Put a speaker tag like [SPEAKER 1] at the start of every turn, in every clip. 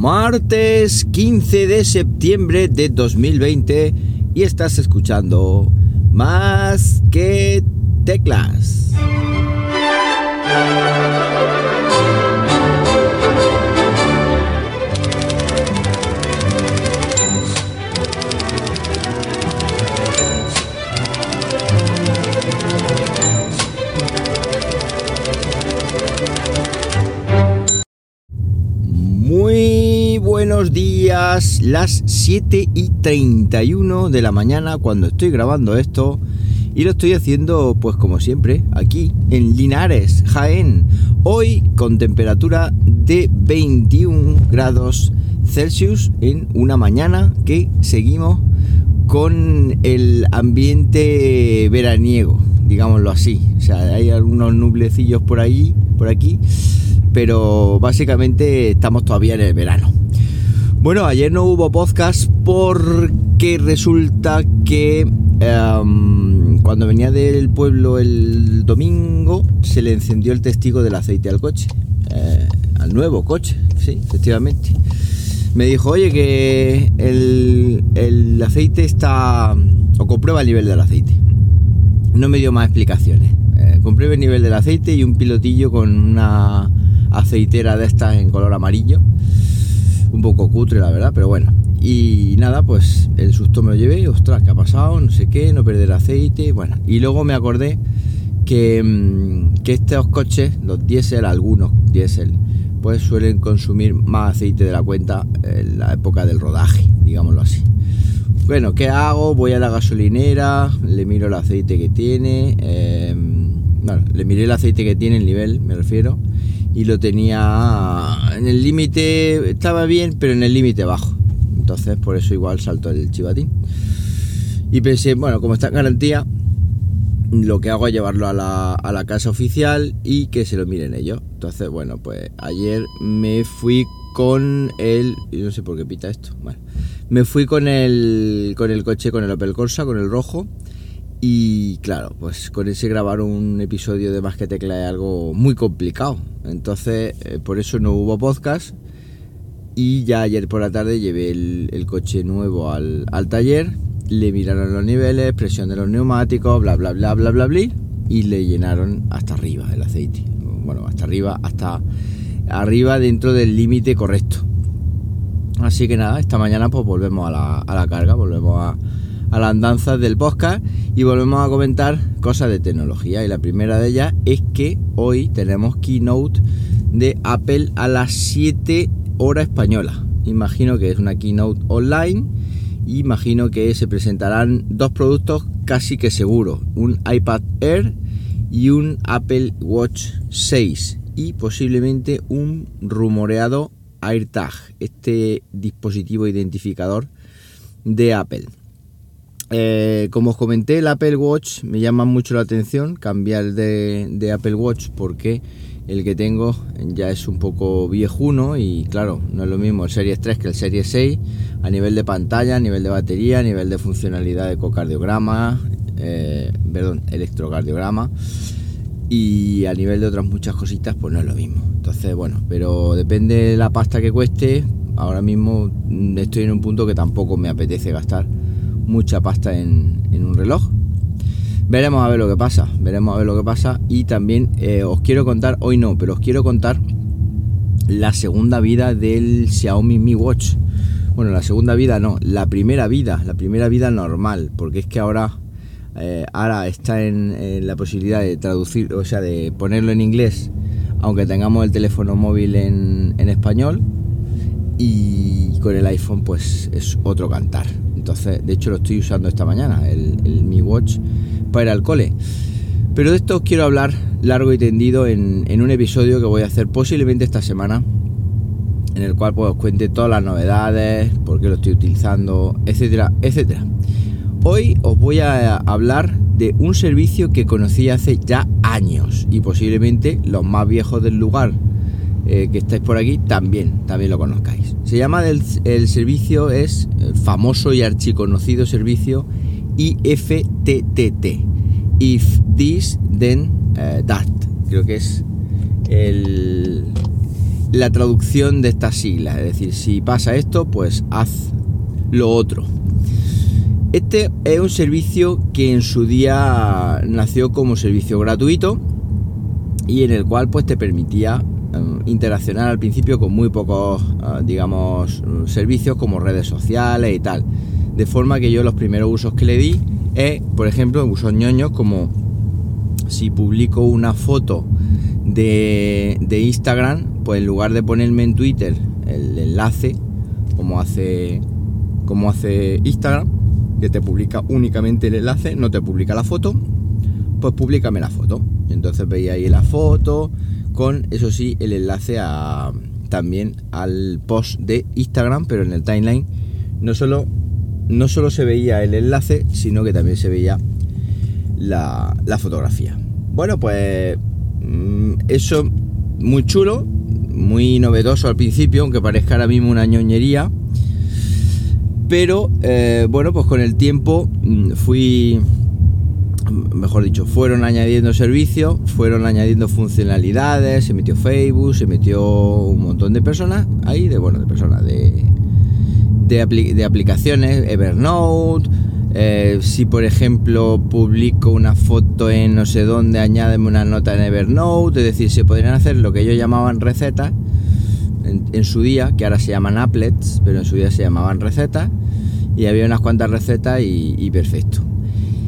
[SPEAKER 1] martes 15 de septiembre de 2020 y estás escuchando más que teclas. Las 7 y 31 de la mañana cuando estoy grabando esto. Y lo estoy haciendo pues como siempre aquí en Linares, Jaén, hoy con temperatura de 21 grados Celsius en una mañana que seguimos con el ambiente veraniego, digámoslo así, o sea, hay algunos nublecillos por ahí, por aquí, pero básicamente estamos todavía en el verano. Bueno, ayer no hubo podcast porque resulta que em, cuando venía del pueblo el domingo se le encendió el testigo del aceite al coche, eh, al nuevo coche, sí, efectivamente. Me dijo, oye, que el, aceite está... o comprueba el nivel del aceite. No me dio más explicaciones. Eh, comprueba el nivel del aceite y un pilotillo con una aceitera de estas en color amarillo un poco cutre la verdad, pero bueno. Y nada, pues el susto me lo llevé, ostras, ¿qué ha pasado? No sé qué, no perder aceite, bueno. Y luego me acordé que, mm, que estos coches, los diésel, algunos diésel, pues suelen consumir más aceite de la cuenta en la época del rodaje, digámoslo así. Bueno, ¿qué hago? Voy a la gasolinera, le miro el aceite que tiene, em, bueno, le miré el aceite que tiene, el nivel, me refiero, y lo tenía en el límite, estaba bien, pero en el límite bajo. Entonces por eso igual saltó el chivatín. Y pensé, bueno, como está en garantía, lo que hago es llevarlo a la, a la casa oficial y que se lo miren ellos. Entonces, bueno, pues ayer me fui con el... No sé por qué pita esto. Bueno, me fui con el, con el coche, con el Opel Corsa, con el rojo y claro, pues con ese grabar un episodio de Más que Tecla es algo muy complicado. Entonces, eh, por eso no hubo podcast. Y ya ayer por la tarde llevé el, coche nuevo al, taller. Le miraron los niveles, presión de los neumáticos, bla, bla, bla, bla, bla, bla. Y le llenaron hasta arriba el aceite. Bueno, hasta arriba, hasta arriba dentro del límite correcto. Así que nada, esta mañana pues volvemos a la, a la carga, volvemos a a las andanzas del podcast y volvemos a comentar cosas de tecnología. Y la primera de ellas es que hoy tenemos keynote de Apple a las 7 horas española. Imagino que es una keynote online. Imagino que se presentarán dos productos casi que seguro. Un iPad Air y un Apple Watch 6. Y posiblemente un rumoreado AirTag, este dispositivo identificador de Apple. Eh, como os comenté, el Apple Watch me llama mucho la atención cambiar de, Apple Watch porque el que tengo ya es un poco viejuno y claro, no es lo mismo el Series 3 que el Series 6 a nivel de pantalla, a nivel de batería, a nivel de funcionalidad de ecocardiograma, eh, perdón, electrocardiograma y a nivel de otras muchas cositas pues no es lo mismo. Entonces, bueno, pero depende de la pasta que cueste, ahora mismo estoy en un punto que tampoco me apetece gastar mucha pasta en, un reloj. Veremos a ver lo que pasa, veremos a ver lo que pasa. Y también eh, os quiero contar, hoy no, pero os quiero contar la segunda vida del Xiaomi Mi Watch. Bueno, la segunda vida no, la primera vida, la primera vida normal, porque es que ahora, eh, ahora está en, la posibilidad de traducir, o sea, de ponerlo en inglés, aunque tengamos el teléfono móvil en, en español. Y con el iPhone, pues es otro cantar. Entonces, de hecho, lo estoy usando esta mañana, el, Mi Watch, para ir al cole. Pero de esto os quiero hablar largo y tendido en, un episodio que voy a hacer posiblemente esta semana, en el cual pues, os cuente todas las novedades, por qué lo estoy utilizando, etcétera, etcétera. Hoy os voy a hablar de un servicio que conocí hace ya años y posiblemente los más viejos del lugar eh, que estáis por aquí también, también lo conozcáis. Se llama el, servicio, es el famoso y archiconocido servicio IFTTT. If this, then eh, that. Creo que es el la traducción de estas siglas. Es decir, si pasa esto, pues haz lo otro. Este es un servicio que en su día nació como servicio gratuito y en el cual pues te permitía eh, interaccionar al principio con muy pocos, eh, digamos, servicios como redes sociales y tal. De forma que yo los primeros usos que le di es, por ejemplo, usos ñoños como si publico una foto de, de Instagram, pues en lugar de ponerme en Twitter el enlace, como hace, como hace Instagram, que te publica únicamente el enlace, no te publica la foto, pues públicame la foto. Entonces veía ahí la foto eso sí, el enlace a, también al post de Instagram, pero en el timeline no solo, no solo se veía el enlace, sino que también se veía la, la fotografía. Bueno, pues mm, eso muy chulo, muy novedoso al principio, aunque parezca ahora mismo una ñoñería pero eh, bueno, pues con el tiempo mm, fui, mejor dicho, fueron añadiendo servicios, fueron añadiendo funcionalidades, se metió Facebook, se metió un montón de personas ahí, de bueno, de personas, de, de, aplicaciones, Evernote. Eh, si por ejemplo publico una foto en no sé dónde, añádeme una nota en Evernote, es decir, se podrían hacer lo que ellos llamaban recetas en, su día, que ahora se llaman applets, pero en su día se llamaban recetas, y había unas cuantas recetas y, perfecto.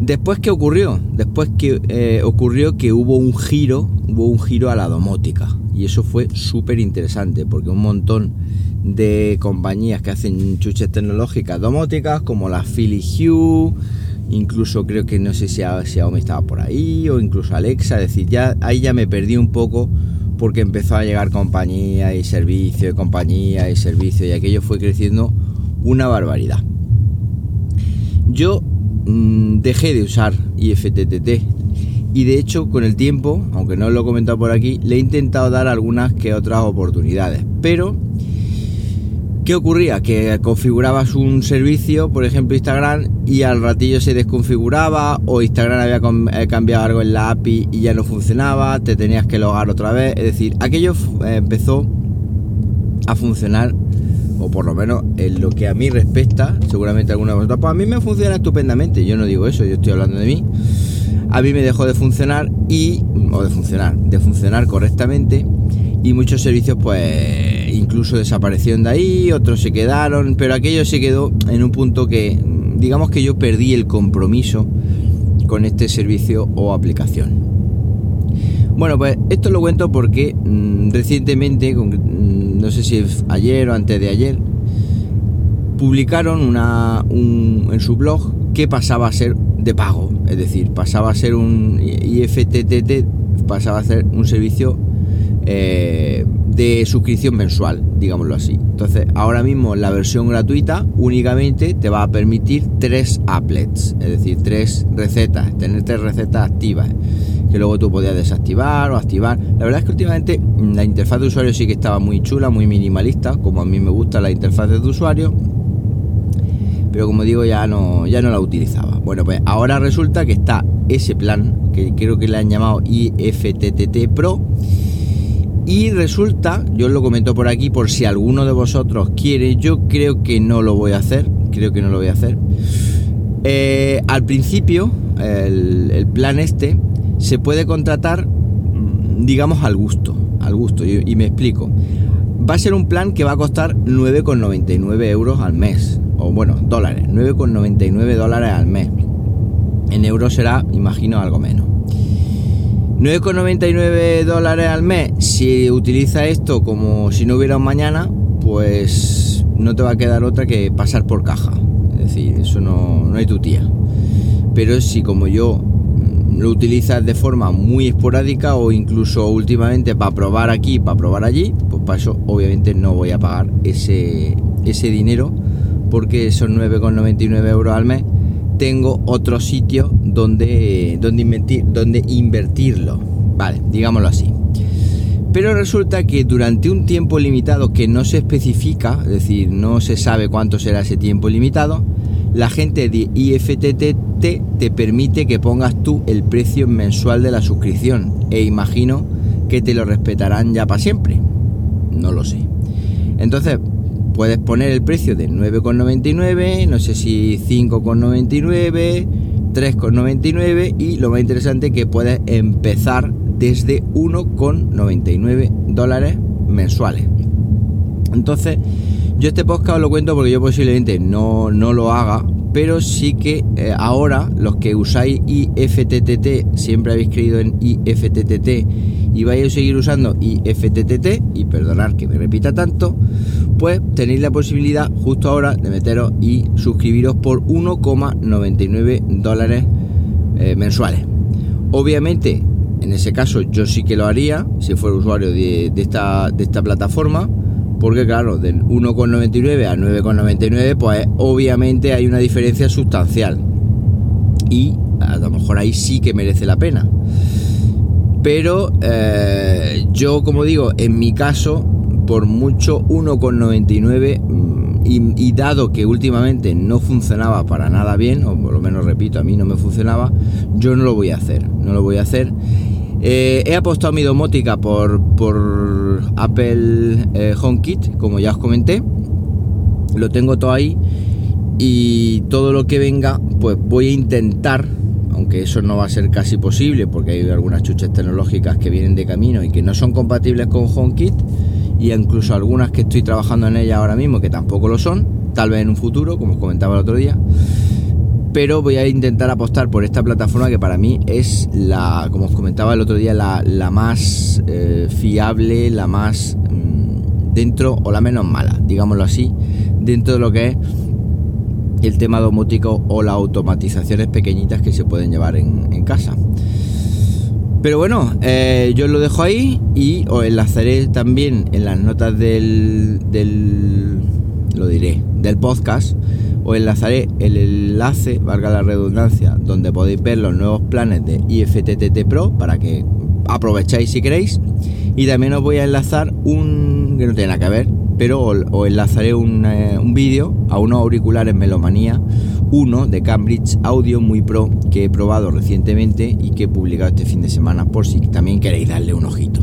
[SPEAKER 1] Después, ¿qué ocurrió? Después que eh, ocurrió que hubo un giro, hubo un giro a la domótica. Y eso fue súper interesante, porque un montón de compañías que hacen chuches tecnológicas domóticas, como la Philly Hue, incluso creo que no sé si Xiaomi estaba por ahí, o incluso Alexa, es decir, ya ahí ya me perdí un poco porque empezó a llegar compañía y servicio, y compañía y servicio, y aquello fue creciendo una barbaridad. Yo mm, dejé de usar IFTTT y de hecho con el tiempo, aunque no lo he comentado por aquí, le he intentado dar algunas que otras oportunidades, pero ¿Qué ocurría? Que configurabas un servicio, por ejemplo Instagram, y al ratillo se desconfiguraba, o Instagram había eh, cambiado algo en la API y ya no funcionaba, te tenías que logar otra vez. Es decir, aquello eh, empezó a funcionar, o por lo menos en lo que a mí respecta, seguramente alguna de vosotros, pues a mí me funciona estupendamente. Yo no digo eso, yo estoy hablando de mí. A mí me dejó de funcionar y, o de funcionar, de funcionar correctamente, y muchos servicios, pues incluso desaparecieron de ahí, otros se quedaron, pero aquello se quedó en un punto que, digamos que yo perdí el compromiso con este servicio o aplicación. Bueno, pues esto lo cuento porque mm, recientemente, mm, no sé si ayer o antes de ayer, publicaron una, en su blog que pasaba a ser de pago, es decir, pasaba a ser un IFTTT, pasaba a ser un servicio eh, de suscripción mensual, digámoslo así. Entonces, ahora mismo la versión gratuita únicamente te va a permitir tres applets, es decir, tres recetas, tener tres recetas activas, que luego tú podías desactivar o activar. La verdad es que últimamente la interfaz de usuario sí que estaba muy chula, muy minimalista, como a mí me gusta la interfaz de usuario. Pero como digo, ya no, ya no la utilizaba. Bueno, pues ahora resulta que está ese plan, que creo que le han llamado IFTTT Pro, y resulta, yo os lo comento por aquí por si alguno de vosotros quiere, yo creo que no lo voy a hacer, creo que no lo voy a hacer. Eh, al principio, el, plan este se puede contratar, mm, digamos, al gusto, al gusto, y, me explico. Va a ser un plan que va a costar 9,99 euros al mes, o bueno, dólares, 9,99 dólares al mes. En euros será, imagino, algo menos. 9,99 dólares al mes, si utiliza esto como si no hubiera un mañana, pues no te va a quedar otra que pasar por caja. Es decir, eso no, no hay tu tía. Pero si como yo lo utilizas de forma muy esporádica o incluso últimamente para probar aquí, para probar allí, pues para eso obviamente no voy a pagar ese, ese dinero porque son 9,99 euros al mes tengo otro sitio donde, donde, invertir, donde invertirlo. Vale, digámoslo así. Pero resulta que durante un tiempo limitado que no se especifica, es decir, no se sabe cuánto será ese tiempo limitado, la gente de IFTTT te permite que pongas tú el precio mensual de la suscripción e imagino que te lo respetarán ya para siempre. no lo sé. Entonces, puedes poner el precio de 9,99, no sé si 5,99, 3,99 y lo más interesante que puedes empezar desde 1,99 dólares mensuales. Entonces, yo este podcast lo cuento porque yo posiblemente no, no lo haga, pero sí que eh, ahora los que usáis IFTTT, siempre habéis creído en IFTTT y vais a seguir usando IFTTT, y perdonar que me repita tanto, pues tenéis la posibilidad justo ahora de meteros y suscribiros por 1,99 dólares eh, mensuales. Obviamente, en ese caso yo sí que lo haría si fuera usuario de, esta, de esta plataforma porque claro, de 1,99 a 9,99 pues obviamente hay una diferencia sustancial y a lo mejor ahí sí que merece la pena. Pero eh, yo como digo, en mi caso, por mucho 1,99 mm, y, dado que últimamente no funcionaba para nada bien, o por lo menos repito, a mí no me funcionaba, yo no lo voy a hacer, no lo voy a hacer eh, he apostado mi domótica por, por Apple eh, HomeKit, como ya os comenté. Lo tengo todo ahí. Y todo lo que venga, pues voy a intentar, aunque eso no va a ser casi posible, porque hay algunas chuches tecnológicas que vienen de camino y que no son compatibles con HomeKit, y incluso algunas que estoy trabajando en ellas ahora mismo que tampoco lo son, tal vez en un futuro, como os comentaba el otro día pero voy a intentar apostar por esta plataforma que para mí es la, como os comentaba el otro día, la, más eh, fiable, la más mm, dentro o la menos mala, digámoslo así, dentro de lo que es el tema domótico o las automatizaciones pequeñitas que se pueden llevar en, casa. Pero bueno, eh, yo lo dejo ahí y os enlazaré también en las notas del, del lo diré, del podcast os enlazaré el enlace, valga la redundancia, donde podéis ver los nuevos planes de IFTTT Pro para que aprovecháis si queréis. Y también os voy a enlazar un que no tiene nada que ver, pero os, enlazaré un, eh, un vídeo a unos auriculares Melomanía 1 de Cambridge Audio muy pro que he probado recientemente y que he publicado este fin de semana por si también queréis darle un ojito.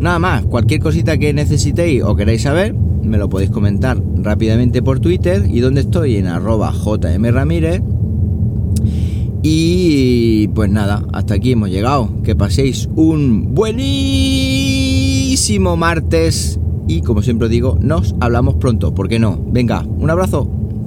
[SPEAKER 1] Nada más, cualquier cosita que necesitéis o queráis saber, me lo podéis comentar rápidamente por Twitter y donde estoy en arroba jmramírez. Y pues nada, hasta aquí hemos llegado. Que paséis un buenísimo martes y como siempre digo, nos hablamos pronto, ¿por qué no? Venga, un abrazo.